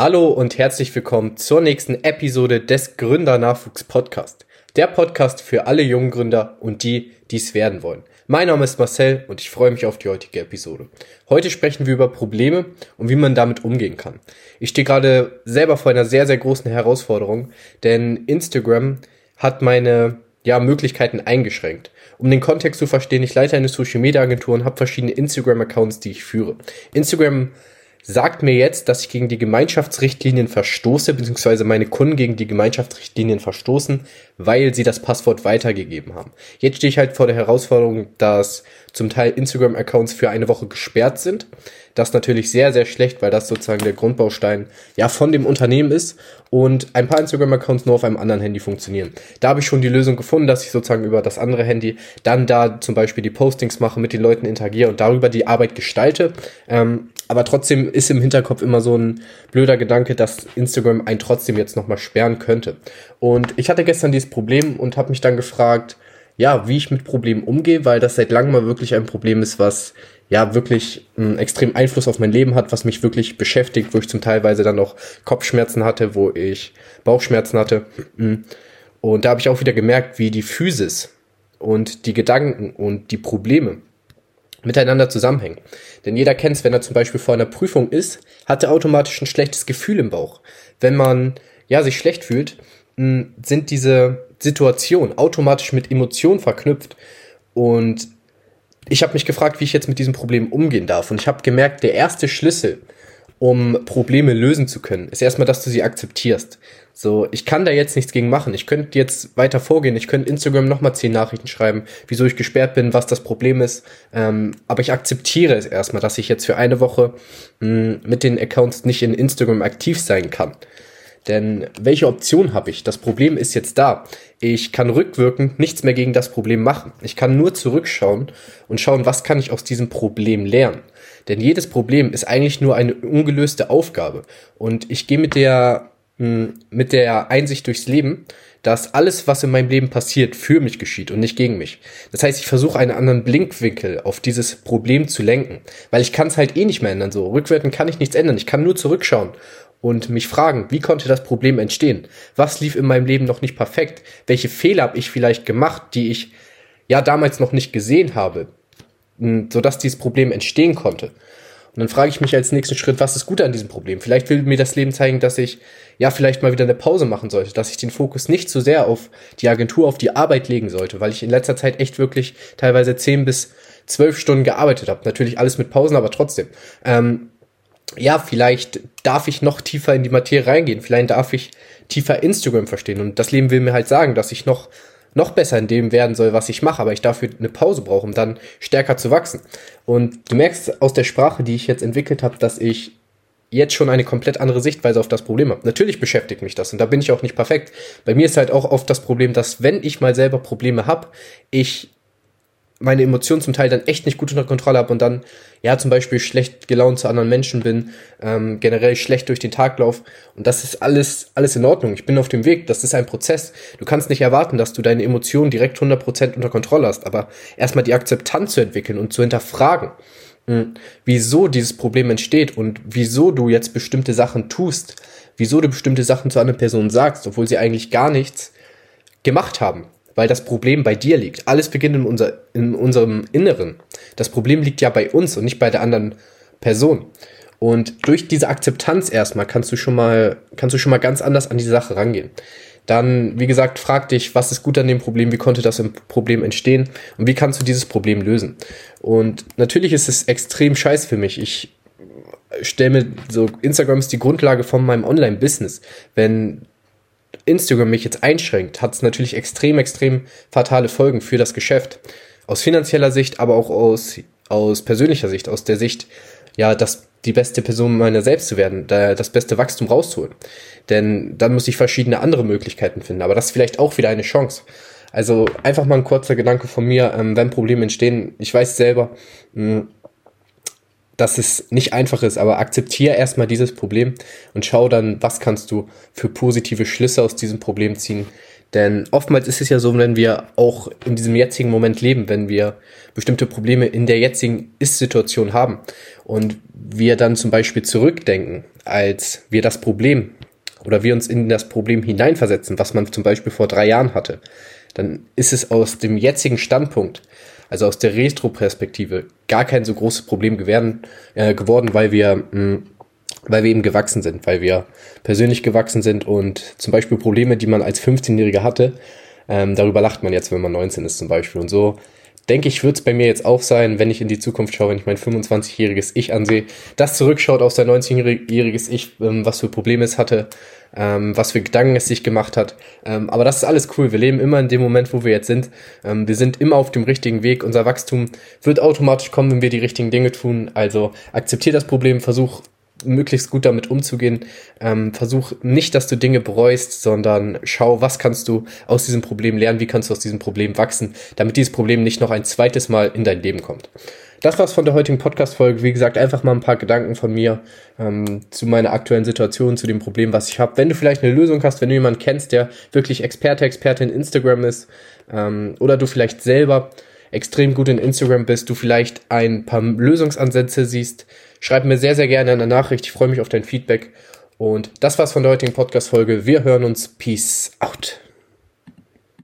Hallo und herzlich willkommen zur nächsten Episode des Gründernachwuchs Podcast. Der Podcast für alle jungen Gründer und die, die es werden wollen. Mein Name ist Marcel und ich freue mich auf die heutige Episode. Heute sprechen wir über Probleme und wie man damit umgehen kann. Ich stehe gerade selber vor einer sehr, sehr großen Herausforderung, denn Instagram hat meine ja, Möglichkeiten eingeschränkt. Um den Kontext zu verstehen, ich leite eine Social Media Agentur und habe verschiedene Instagram Accounts, die ich führe. Instagram sagt mir jetzt, dass ich gegen die Gemeinschaftsrichtlinien verstoße, beziehungsweise meine Kunden gegen die Gemeinschaftsrichtlinien verstoßen, weil sie das Passwort weitergegeben haben. Jetzt stehe ich halt vor der Herausforderung, dass zum Teil Instagram-Accounts für eine Woche gesperrt sind. Das natürlich sehr, sehr schlecht, weil das sozusagen der Grundbaustein ja von dem Unternehmen ist und ein paar Instagram-Accounts nur auf einem anderen Handy funktionieren. Da habe ich schon die Lösung gefunden, dass ich sozusagen über das andere Handy dann da zum Beispiel die Postings mache, mit den Leuten interagiere und darüber die Arbeit gestalte. Ähm, aber trotzdem ist im Hinterkopf immer so ein blöder Gedanke, dass Instagram einen trotzdem jetzt nochmal sperren könnte. Und ich hatte gestern dieses Problem und habe mich dann gefragt, ja, wie ich mit Problemen umgehe, weil das seit langem mal wirklich ein Problem ist, was ja wirklich einen extremen Einfluss auf mein Leben hat, was mich wirklich beschäftigt, wo ich zum Teilweise dann auch Kopfschmerzen hatte, wo ich Bauchschmerzen hatte. Und da habe ich auch wieder gemerkt, wie die Physis und die Gedanken und die Probleme miteinander zusammenhängen. Denn jeder kennt es, wenn er zum Beispiel vor einer Prüfung ist, hat er automatisch ein schlechtes Gefühl im Bauch. Wenn man ja sich schlecht fühlt, sind diese Situationen automatisch mit Emotionen verknüpft. Und ich habe mich gefragt, wie ich jetzt mit diesem Problem umgehen darf. Und ich habe gemerkt, der erste Schlüssel, um Probleme lösen zu können, ist erstmal, dass du sie akzeptierst. So, ich kann da jetzt nichts gegen machen. Ich könnte jetzt weiter vorgehen. Ich könnte Instagram nochmal zehn Nachrichten schreiben, wieso ich gesperrt bin, was das Problem ist. Ähm, aber ich akzeptiere es erstmal, dass ich jetzt für eine Woche mh, hm, mit den Accounts nicht in Instagram aktiv sein kann. Denn welche Option habe ich? Das Problem ist jetzt da. Ich kann rückwirkend nichts mehr gegen das Problem machen. Ich kann nur zurückschauen und schauen, was kann ich aus diesem Problem lernen. Denn jedes Problem ist eigentlich nur eine ungelöste Aufgabe. Und ich gehe mit der, hm, mit der Einsicht durchs Leben, dass alles, was in meinem Leben passiert, für mich geschieht und nicht gegen mich. Das heißt, ich versuche einen anderen Blinkwinkel auf dieses Problem zu lenken, weil ich kann es halt eh nicht mehr ändern. So rückwärts kann ich nichts ändern. Ich kann nur zurückschauen und mich fragen, wie konnte das Problem entstehen? Was lief in meinem Leben noch nicht perfekt? Welche Fehler habe ich vielleicht gemacht, die ich ja damals noch nicht gesehen habe, sodass dieses Problem entstehen konnte? Und dann frage ich mich als nächsten Schritt, was ist gut an diesem Problem? Vielleicht will mir das Leben zeigen, dass ich ja vielleicht mal wieder eine Pause machen sollte, dass ich den Fokus nicht so sehr auf die Agentur, auf die Arbeit legen sollte, weil ich in letzter Zeit echt wirklich teilweise zehn bis zwölf Stunden gearbeitet habe. Natürlich alles mit Pausen, aber trotzdem. Ähm, ja, vielleicht darf ich noch tiefer in die Materie reingehen. Vielleicht darf ich tiefer Instagram verstehen. Und das Leben will mir halt sagen, dass ich noch, noch besser in dem werden soll, was ich mache. Aber ich dafür eine Pause brauche, um dann stärker zu wachsen. Und du merkst aus der Sprache, die ich jetzt entwickelt habe, dass ich jetzt schon eine komplett andere Sichtweise auf das Problem habe. Natürlich beschäftigt mich das und da bin ich auch nicht perfekt. Bei mir ist halt auch oft das Problem, dass wenn ich mal selber Probleme habe, ich meine Emotionen zum Teil dann echt nicht gut unter Kontrolle habe und dann, ja, zum Beispiel schlecht gelaunt zu anderen Menschen bin, ähm, generell schlecht durch den Tag lauf. Und das ist alles, alles in Ordnung. Ich bin auf dem Weg. Das ist ein Prozess. Du kannst nicht erwarten, dass du deine Emotionen direkt 100% unter Kontrolle hast, aber erstmal die Akzeptanz zu entwickeln und zu hinterfragen, mh, hm, wieso dieses Problem entsteht und wieso du jetzt bestimmte Sachen tust, wieso du bestimmte Sachen zu anderen Personen sagst, obwohl sie eigentlich gar nichts gemacht haben weil das Problem bei dir liegt. Alles beginnt in, unser, in unserem Inneren. Das Problem liegt ja bei uns und nicht bei der anderen Person. Und durch diese Akzeptanz erstmal kannst du schon mal, kannst du schon mal ganz anders an die Sache rangehen. Dann, wie gesagt, frag dich, was ist gut an dem Problem, wie konnte das Problem entstehen und wie kannst du dieses Problem lösen. Und natürlich ist es extrem scheiß für mich. Ich stelle mir so, Instagram ist die Grundlage von meinem Online-Business. Wenn Instagram mich jetzt einschränkt, hat es natürlich extrem, extrem fatale Folgen für das Geschäft. Aus finanzieller Sicht, aber auch aus, aus persönlicher Sicht, aus der Sicht, ja, das die beste Person meiner selbst zu werden, das beste Wachstum rauszuholen. Denn dann muss ich verschiedene andere Möglichkeiten finden. Aber das ist vielleicht auch wieder eine Chance. Also einfach mal ein kurzer Gedanke von mir, ähm, wenn Probleme entstehen. Ich weiß selber, mh, hm, dass es nicht einfach ist, aber akzeptiere erstmal dieses Problem und schau dann, was kannst du für positive Schlüsse aus diesem Problem ziehen, Denn oftmals ist es ja so, wenn wir auch in diesem jetzigen Moment leben, wenn wir bestimmte Probleme in der jetzigen Ist-Situation haben und wir dann zum Beispiel zurückdenken, als wir das Problem oder wir uns in das Problem hineinversetzen, was man zum Beispiel vor drei Jahren hatte, dann ist es aus dem jetzigen Standpunkt, also aus der Retro-Perspektive, gar kein so großes Problem geworden, äh, geworden weil wir mh, hm, weil wir eben gewachsen sind, weil wir persönlich gewachsen sind und zum Beispiel Probleme, die man als 15-Jähriger hatte, ähm, darüber lacht man jetzt, wenn man 19 ist zum Beispiel. Und so denke ich, wird es bei mir jetzt auch sein, wenn ich in die Zukunft schaue, wenn ich mein 25-jähriges Ich ansehe, das zurückschaut auf sein 19-jähriges Ich, ähm, was für Probleme es hatte, ähm, was für Gedanken es sich gemacht hat. Ähm, aber das ist alles cool. Wir leben immer in dem Moment, wo wir jetzt sind. Ähm, wir sind immer auf dem richtigen Weg. Unser Wachstum wird automatisch kommen, wenn wir die richtigen Dinge tun. Also akzeptiere das Problem, versuch möglichst gut damit umzugehen. Ähm, versuch nicht, dass du Dinge bereust, sondern schau, was kannst du aus diesem Problem lernen, wie kannst du aus diesem Problem wachsen, damit dieses Problem nicht noch ein zweites Mal in dein Leben kommt. Das war's von der heutigen Podcast-Folge. Wie gesagt, einfach mal ein paar Gedanken von mir ähm, zu meiner aktuellen Situation, zu dem Problem, was ich habe. Wenn du vielleicht eine Lösung hast, wenn du jemanden kennst, der wirklich Experte, Expertin in Instagram ist, ähm, oder du vielleicht selber extrem gut in Instagram bist, du vielleicht ein paar Lösungsansätze siehst, schreib mir sehr, sehr gerne eine Nachricht. Ich freue mich auf dein Feedback. Und das war's von der heutigen Podcast-Folge. Wir hören uns. Peace out.